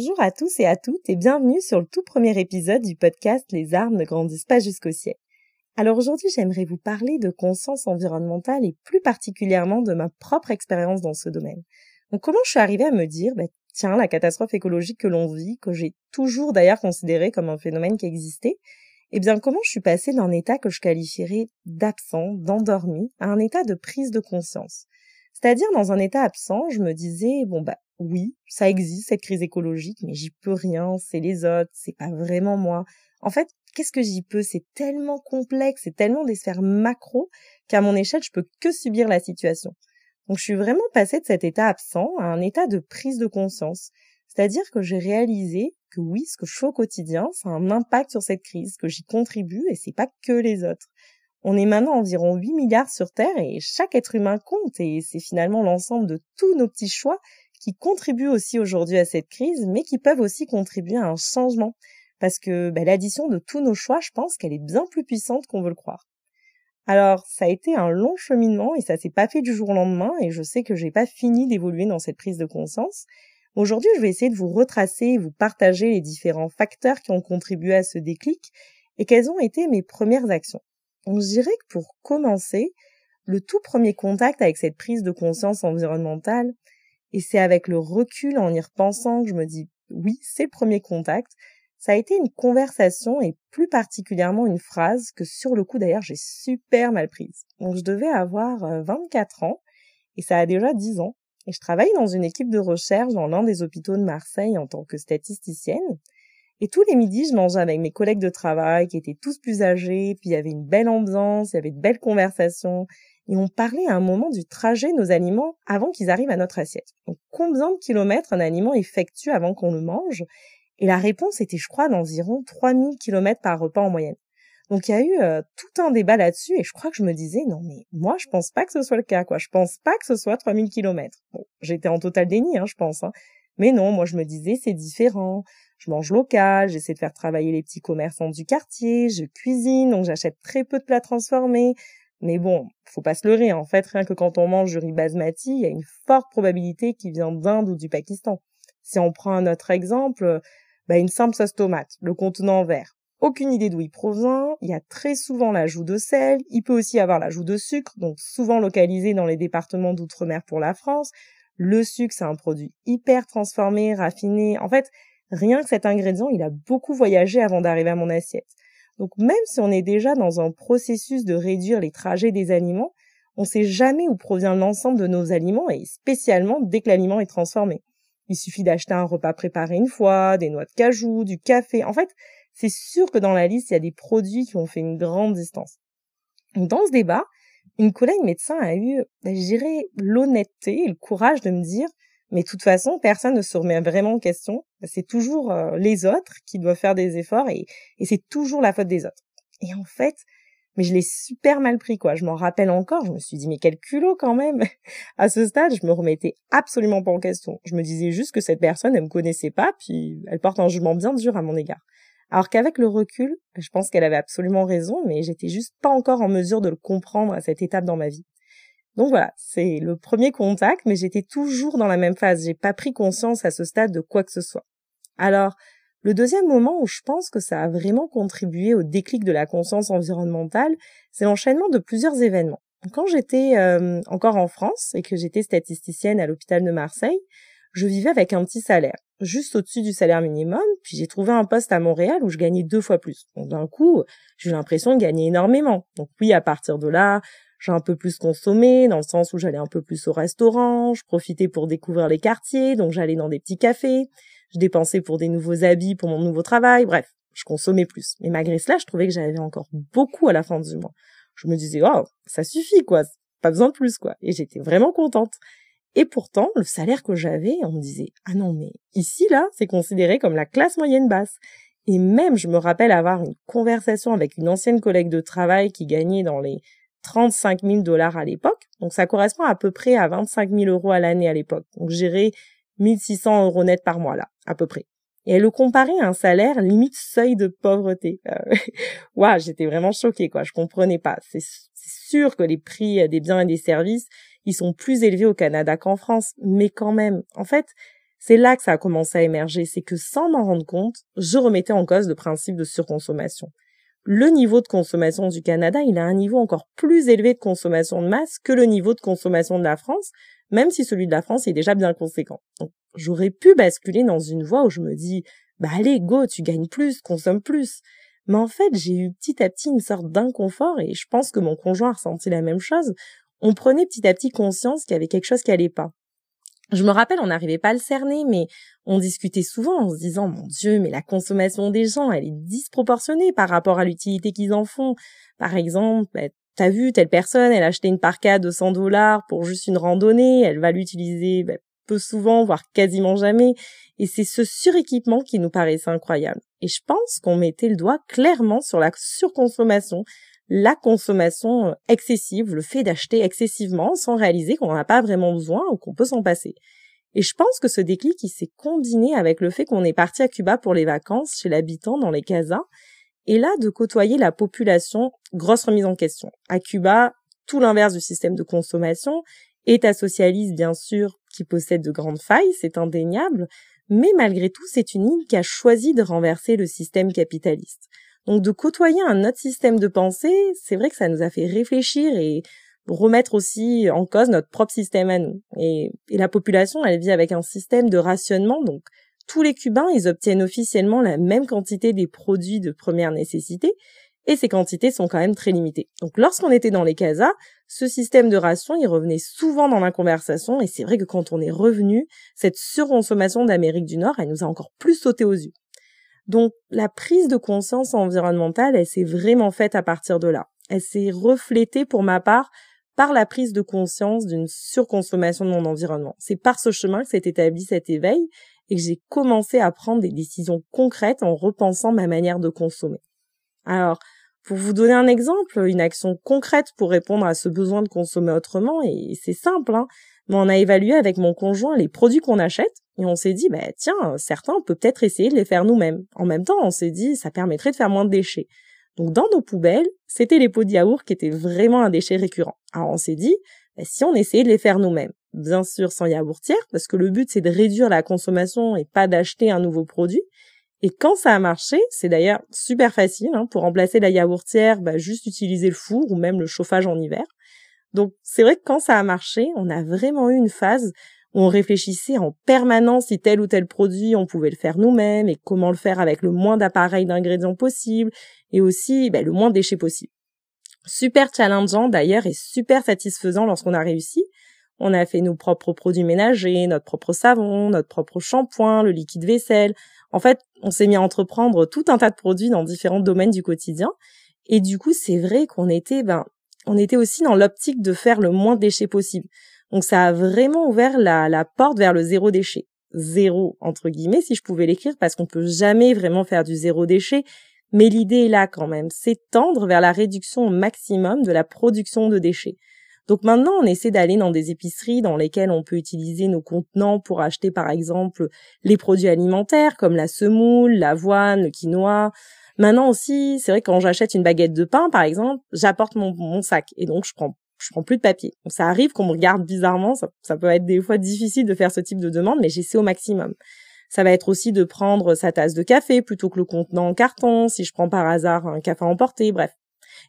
Bonjour à tous et à toutes et bienvenue sur le tout premier épisode du podcast Les arbres ne grandissent pas jusqu'au ciel. Alors aujourd'hui j'aimerais vous parler de conscience environnementale et plus particulièrement de ma propre expérience dans ce domaine. Donc comment je suis arrivée à me dire, bah, tiens, la catastrophe écologique que l'on vit, que j'ai toujours d'ailleurs considéré comme un phénomène qui existait, eh bien comment je suis passée d'un état que je qualifierais d'absent, d'endormi, à un état de prise de conscience? C'est-à-dire dans un état absent, je me disais, bon bah oui, ça existe cette crise écologique, mais j'y peux rien, c'est les autres, c'est pas vraiment moi. En fait, qu'est-ce que j'y peux? C'est tellement complexe, c'est tellement des sphères macro qu'à mon échelle, je peux que subir la situation. Donc je suis vraiment passée de cet état absent à un état de prise de conscience. C'est-à-dire que j'ai réalisé que oui, ce que je fais au quotidien, ça a un impact sur cette crise, que j'y contribue et c'est pas que les autres. On est maintenant environ 8 milliards sur Terre et chaque être humain compte et c'est finalement l'ensemble de tous nos petits choix qui contribuent aussi aujourd'hui à cette crise, mais qui peuvent aussi contribuer à un changement. Parce que bah, l'addition de tous nos choix, je pense qu'elle est bien plus puissante qu'on veut le croire. Alors, ça a été un long cheminement et ça s'est pas fait du jour au lendemain et je sais que j'ai pas fini d'évoluer dans cette prise de conscience. Aujourd'hui, je vais essayer de vous retracer et vous partager les différents facteurs qui ont contribué à ce déclic et quelles ont été mes premières actions. On dirait que pour commencer, le tout premier contact avec cette prise de conscience environnementale, et c'est avec le recul en y repensant que je me dis oui, c'est le premier contact. Ça a été une conversation et plus particulièrement une phrase que sur le coup d'ailleurs j'ai super mal prise. Donc je devais avoir 24 euh, ans et ça a déjà 10 ans. Et je travaille dans une équipe de recherche dans l'un des hôpitaux de Marseille en tant que statisticienne. Et tous les midis, je mangeais avec mes collègues de travail qui étaient tous plus âgés, puis il y avait une belle ambiance, il y avait de belles conversations, et on parlait à un moment du trajet de nos aliments avant qu'ils arrivent à notre assiette. Donc combien de kilomètres un aliment effectue avant qu'on le mange? Et la réponse était, je crois, d'environ 3000 kilomètres par repas en moyenne. Donc il y a eu euh, tout un débat là-dessus et je crois que je me disais non mais moi je pense pas que ce soit le cas quoi. Je pense pas que ce soit 3000 kilomètres. Bon, j'étais en total déni hein, je pense hein. Mais non, moi je me disais c'est différent. Je mange local, j'essaie de faire travailler les petits commerçants du quartier, je cuisine, donc j'achète très peu de plats transformés, mais bon, faut pas se leurrer. En fait, rien que quand on mange du riz basmati, il y a une forte probabilité qu'il vient d'Inde ou du Pakistan. Si on prend un autre exemple, bah une simple sauce tomate, le contenant vert. Aucune idée d'où il provient. Il y a très souvent l'ajout de sel. Il peut aussi avoir l'ajout de sucre, donc souvent localisé dans les départements d'outre-mer pour la France. Le sucre, c'est un produit hyper transformé, raffiné. En fait, rien que cet ingrédient, il a beaucoup voyagé avant d'arriver à mon assiette. Donc même si on est déjà dans un processus de réduire les trajets des aliments, on ne sait jamais où provient l'ensemble de nos aliments et spécialement dès que l'aliment est transformé. Il suffit d'acheter un repas préparé une fois, des noix de cajou, du café. En fait, c'est sûr que dans la liste, il y a des produits qui ont fait une grande distance. Dans ce débat, une collègue médecin a eu, je dirais, l'honnêteté et le courage de me dire mais de toute façon, personne ne se remet vraiment en question. C'est toujours euh, les autres qui doivent faire des efforts et, c'est toujours la faute des autres. Et en fait, mais je l'ai super mal pris, quoi. Je m'en rappelle encore. Je me suis dit, mais quel culot quand même. à ce stade, je me remettais absolument pas en question. Je me disais juste que cette personne, elle me connaissait pas, puis elle porte un jugement bien dur à mon égard. Alors qu'avec le recul, je pense qu'elle avait absolument raison, mais j'étais juste pas encore en mesure de le comprendre à cette étape dans ma vie. Donc voilà, c'est le premier contact, mais j'étais toujours dans la même phase. J'ai pas pris conscience à ce stade de quoi que ce soit. Alors, le deuxième moment où je pense que ça a vraiment contribué au déclic de la conscience environnementale, c'est l'enchaînement de plusieurs événements. Quand j'étais euh, encore en France et que j'étais statisticienne à l'hôpital de Marseille, je vivais avec un petit salaire, juste au-dessus du salaire minimum, puis j'ai trouvé un poste à Montréal où je gagnais deux fois plus. Donc d'un coup, j'ai eu l'impression de gagner énormément. Donc oui, à partir de là, j'ai un peu plus consommé, dans le sens où j'allais un peu plus au restaurant, je profitais pour découvrir les quartiers, donc j'allais dans des petits cafés, je dépensais pour des nouveaux habits pour mon nouveau travail, bref, je consommais plus. Mais malgré cela, je trouvais que j'avais encore beaucoup à la fin du mois. Je me disais, oh, ça suffit, quoi, pas besoin de plus, quoi. Et j'étais vraiment contente. Et pourtant, le salaire que j'avais, on me disait, ah non, mais ici, là, c'est considéré comme la classe moyenne basse. Et même, je me rappelle avoir une conversation avec une ancienne collègue de travail qui gagnait dans les 35 000 dollars à l'époque. Donc ça correspond à peu près à 25 000 euros à l'année à l'époque. Donc j'irais 1600 euros net par mois là, à peu près. Et elle le comparait à un salaire limite seuil de pauvreté. Waouh, j'étais vraiment choquée quoi, je comprenais pas. C'est sûr que les prix des biens et des services, ils sont plus élevés au Canada qu'en France, mais quand même. En fait, c'est là que ça a commencé à émerger, c'est que sans m'en rendre compte, je remettais en cause le principe de surconsommation. Le niveau de consommation du Canada, il a un niveau encore plus élevé de consommation de masse que le niveau de consommation de la France, même si celui de la France est déjà bien conséquent. Donc, j'aurais pu basculer dans une voie où je me dis, bah allez, go, tu gagnes plus, consomme plus. Mais en fait, j'ai eu petit à petit une sorte d'inconfort et je pense que mon conjoint a ressenti la même chose. On prenait petit à petit conscience qu'il y avait quelque chose qui allait pas. Je me rappelle, on n'arrivait pas à le cerner, mais on discutait souvent en se disant, mon Dieu, mais la consommation des gens, elle est disproportionnée par rapport à l'utilité qu'ils en font. Par exemple, bah, t'as vu, telle personne, elle a acheté une parka de 100 dollars pour juste une randonnée, elle va l'utiliser bah, peu souvent, voire quasiment jamais. Et c'est ce suréquipement qui nous paraissait incroyable. Et je pense qu'on mettait le doigt clairement sur la surconsommation la consommation excessive, le fait d'acheter excessivement sans réaliser qu'on n'en a pas vraiment besoin ou qu'on peut s'en passer. Et je pense que ce déclic, il s'est combiné avec le fait qu'on est parti à Cuba pour les vacances chez l'habitant dans les casas, et là de côtoyer la population, grosse remise en question. À Cuba, tout l'inverse du système de consommation, État socialiste bien sûr, qui possède de grandes failles, c'est indéniable, mais malgré tout, c'est une île qui a choisi de renverser le système capitaliste. Donc de côtoyer un autre système de pensée, c'est vrai que ça nous a fait réfléchir et remettre aussi en cause notre propre système à nous. Et, la population, elle vit avec un système de rationnement, donc tous les Cubains, ils obtiennent officiellement la même quantité des produits de première nécessité, et ces quantités sont quand même très limitées. Donc lorsqu'on était dans les casas, ce système de ration, il revenait souvent dans la conversation, et c'est vrai que quand on est revenu, cette surconsommation d'Amérique du Nord, elle nous a encore plus sauté aux yeux. Donc la prise de conscience environnementale, elle s'est vraiment faite à partir de là. Elle s'est reflétée pour ma part par la prise de conscience d'une surconsommation de mon environnement. C'est par ce chemin que s'est établi cet éveil et que j'ai commencé à prendre des décisions concrètes en repensant ma manière de consommer. Alors, pour vous donner un exemple, une action concrète pour répondre à ce besoin de consommer autrement, et c'est simple, hein, mais on a évalué avec mon conjoint les produits qu'on achète et on s'est dit, bah, tiens, certains, on peut peut-être essayer de les faire nous-mêmes. En même temps, on s'est dit, ça permettrait de faire moins de déchets. Donc, dans nos poubelles, c'était les pots de yaourt qui étaient vraiment un déchet récurrent. Alors, on s'est dit, bah, si on essayait de les faire nous-mêmes, bien sûr sans yaourtière, parce que le but, c'est de réduire la consommation et pas d'acheter un nouveau produit. Et quand ça a marché, c'est d'ailleurs super facile, hein, pour remplacer la yaourtière, bah, juste utiliser le four ou même le chauffage en hiver. Donc c'est vrai que quand ça a marché, on a vraiment eu une phase où on réfléchissait en permanence si tel ou tel produit on pouvait le faire nous-mêmes et comment le faire avec le moins d'appareils d'ingrédients possible et aussi ben, le moins de déchets possible. Super challengeant d'ailleurs et super satisfaisant lorsqu'on a réussi. On a fait nos propres produits ménagers, notre propre savon, notre propre shampoing, le liquide vaisselle. En fait, on s'est mis à entreprendre tout un tas de produits dans différents domaines du quotidien. Et du coup, c'est vrai qu'on était ben, on était aussi dans l'optique de faire le moins de déchets possible. Donc ça a vraiment ouvert la, porte vers le zéro déchet. Zéro, entre guillemets, si je pouvais l'écrire, parce qu'on peut jamais vraiment faire du zéro déchet. Mais l'idée est là quand même, c'est tendre vers la réduction au maximum de la production de déchets. Donc maintenant, on essaie d'aller dans des épiceries dans lesquelles on peut utiliser nos contenants pour acheter par exemple les produits alimentaires comme la semoule, l'avoine, le quinoa, Maintenant aussi, c'est vrai que quand j'achète une baguette de pain, par exemple, j'apporte mon, sac et donc je prends je prends plus de papier. Donc ça arrive qu'on me regarde bizarrement, ça, ça, peut être des fois difficile de faire ce type de demande, mais j'essaie au maximum. Ça va être aussi de prendre sa tasse de café plutôt que le contenant en carton, si je prends par hasard un café emporté, bref.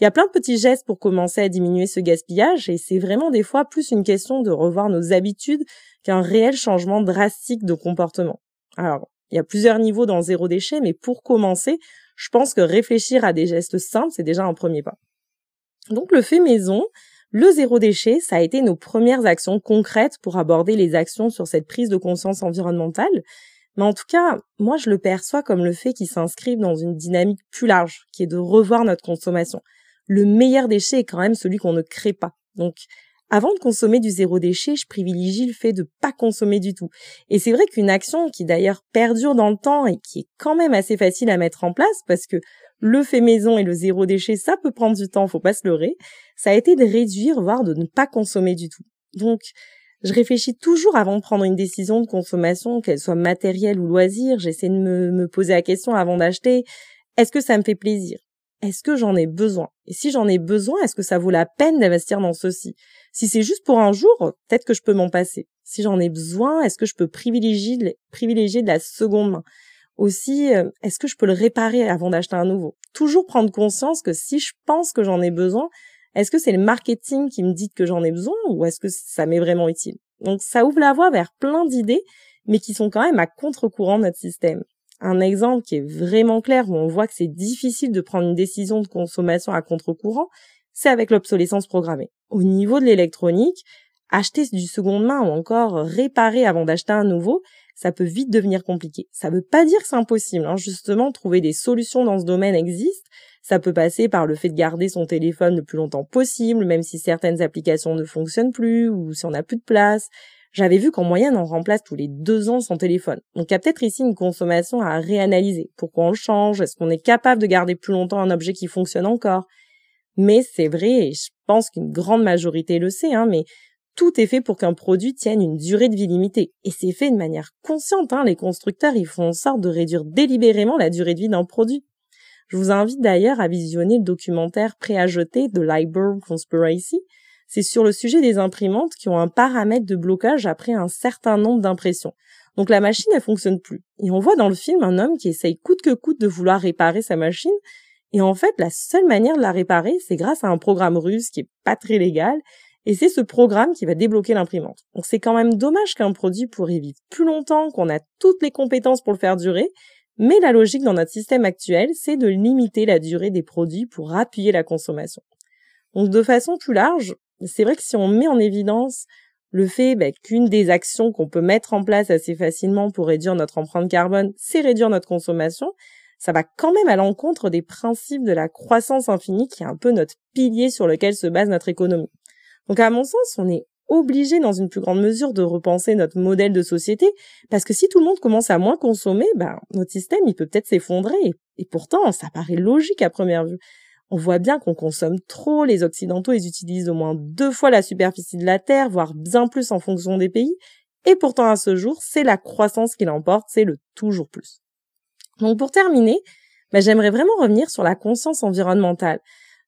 Il y a plein de petits gestes pour commencer à diminuer ce gaspillage et c'est vraiment des fois plus une question de revoir nos habitudes qu'un réel changement drastique de comportement. Alors, il y a plusieurs niveaux dans zéro déchet, mais pour commencer, je pense que réfléchir à des gestes simples, c'est déjà un premier pas. Donc le fait maison, le zéro déchet, ça a été nos premières actions concrètes pour aborder les actions sur cette prise de conscience environnementale. Mais en tout cas, moi je le perçois comme le fait qu'il s'inscrive dans une dynamique plus large, qui est de revoir notre consommation. Le meilleur déchet est quand même celui qu'on ne crée pas. Donc avant de consommer du zéro déchet, je privilégie le fait de pas consommer du tout. Et c'est vrai qu'une action qui d'ailleurs perdure dans le temps et qui est quand même assez facile à mettre en place parce que le fait maison et le zéro déchet, ça peut prendre du temps, faut pas se leurrer, ça a été de réduire, voire de ne pas consommer du tout. Donc, je réfléchis toujours avant de prendre une décision de consommation, qu'elle soit matérielle ou loisir. J'essaie de me, me poser la question avant d'acheter. Est-ce que ça me fait plaisir? Est-ce que j'en ai besoin? Et si j'en ai besoin, est-ce que ça vaut la peine d'investir dans ceci? Si c'est juste pour un jour, peut-être que je peux m'en passer. Si j'en ai besoin, est-ce que je peux privilégier, de la seconde main? Aussi, euh, est-ce que je peux le réparer avant d'acheter un nouveau? Toujours prendre conscience que si je pense que j'en ai besoin, est-ce que c'est le marketing qui me dit que j'en ai besoin ou est-ce que ça m'est vraiment utile? Donc ça ouvre la voie vers plein d'idées, mais qui sont quand même à contre-courant de notre système. Un exemple qui est vraiment clair où on voit que c'est difficile de prendre une décision de consommation à contre-courant, c'est avec l'obsolescence programmée. Au niveau de l'électronique, acheter du seconde main ou encore réparer avant d'acheter un nouveau, ça peut vite devenir compliqué. Ça veut pas dire que c'est impossible. Hein. Justement, trouver des solutions dans ce domaine existe. Ça peut passer par le fait de garder son téléphone le plus longtemps possible, même si certaines applications ne fonctionnent plus ou si on n'a plus de place. J'avais vu qu'en moyenne, on remplace tous les deux ans son téléphone. Donc il y a peut-être ici une consommation à réanalyser. Pourquoi on le change? Est-ce qu'on est capable de garder plus longtemps un objet qui fonctionne encore? Mais c'est vrai, et je pense qu'une grande majorité le sait, hein, mais tout est fait pour qu'un produit tienne une durée de vie limitée. Et c'est fait de manière consciente. Hein. Les constructeurs, ils font en sorte de réduire délibérément la durée de vie d'un produit. Je vous invite d'ailleurs à visionner le documentaire prêt à de Library Conspiracy. C'est sur le sujet des imprimantes qui ont un paramètre de blocage après un certain nombre d'impressions. Donc la machine, elle fonctionne plus. Et on voit dans le film un homme qui essaye coûte que coûte de vouloir réparer sa machine. Et en fait, la seule manière de la réparer, c'est grâce à un programme russe qui est pas très légal et c'est ce programme qui va débloquer l'imprimante. Donc c'est quand même dommage qu'un produit pourrait vivre plus longtemps, qu'on a toutes les compétences pour le faire durer, mais la logique dans notre système actuel, c'est de limiter la durée des produits pour appuyer la consommation. Donc de façon plus large, c'est vrai que si on met en évidence le fait bah, qu'une des actions qu'on peut mettre en place assez facilement pour réduire notre empreinte carbone, c'est réduire notre consommation, ça va quand même à l'encontre des principes de la croissance infinie qui est un peu notre pilier sur lequel se base notre économie. Donc à mon sens, on est obligé dans une plus grande mesure de repenser notre modèle de société parce que si tout le monde commence à moins consommer, ben notre système il peut peut-être s'effondrer et, pourtant ça paraît logique à première vue. On voit bien qu'on consomme trop, les occidentaux ils utilisent au moins deux fois la superficie de la Terre, voire bien plus en fonction des pays, et pourtant à ce jour c'est la croissance qui l'emporte, c'est le toujours plus. Donc pour terminer, ben, j'aimerais vraiment revenir sur la conscience environnementale.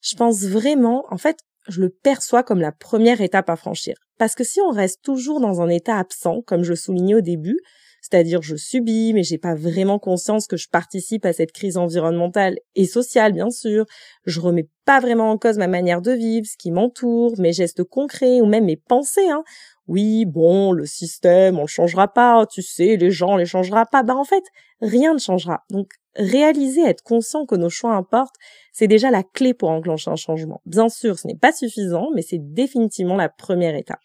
Je pense vraiment, en fait, je le perçois comme la première étape à franchir. Parce que si on reste toujours dans un état absent, comme je soulignais au début, c'est-à-dire je subis, mais j'ai pas vraiment conscience que je participe à cette crise environnementale et sociale, bien sûr. Je remets pas vraiment en cause ma manière de vivre, ce qui m'entoure, mes gestes concrets ou même mes pensées. Hein. Oui, bon, le système, on le changera pas, tu sais, les gens, on les changera pas. Bah en fait, rien ne changera. Donc réaliser, être conscient que nos choix importent, c'est déjà la clé pour enclencher un changement. Bien sûr, ce n'est pas suffisant, mais c'est définitivement la première étape.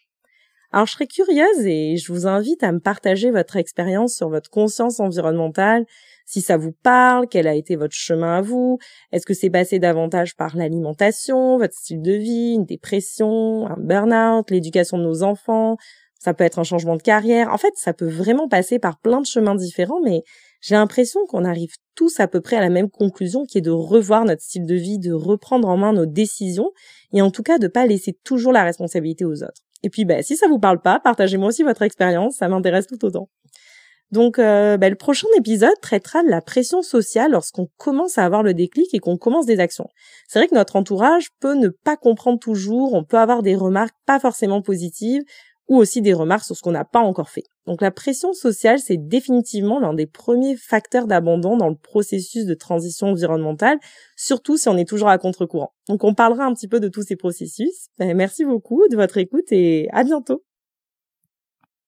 Alors je serais curieuse et je vous invite à me partager votre expérience sur votre conscience environnementale, si ça vous parle, quel a été votre chemin à vous, est-ce que c'est passé davantage par l'alimentation, votre style de vie, une dépression, un burn-out, l'éducation de nos enfants, ça peut être un changement de carrière. En fait, ça peut vraiment passer par plein de chemins différents, mais j'ai l'impression qu'on arrive tous à peu près à la même conclusion qui est de revoir notre style de vie, de reprendre en main nos décisions et en tout cas de pas laisser toujours la responsabilité aux autres. Et puis bah, si ça vous parle pas, partagez-moi aussi votre expérience, ça m'intéresse tout autant. Donc euh, bah, le prochain épisode traitera de la pression sociale lorsqu'on commence à avoir le déclic et qu'on commence des actions. C'est vrai que notre entourage peut ne pas comprendre toujours, on peut avoir des remarques pas forcément positives, ou aussi des remarques sur ce qu'on n'a pas encore fait. Donc la pression sociale, c'est définitivement l'un des premiers facteurs d'abandon dans le processus de transition environnementale, surtout si on est toujours à contre-courant. Donc on parlera un petit peu de tous ces processus. Ben, merci beaucoup de votre écoute et à bientôt.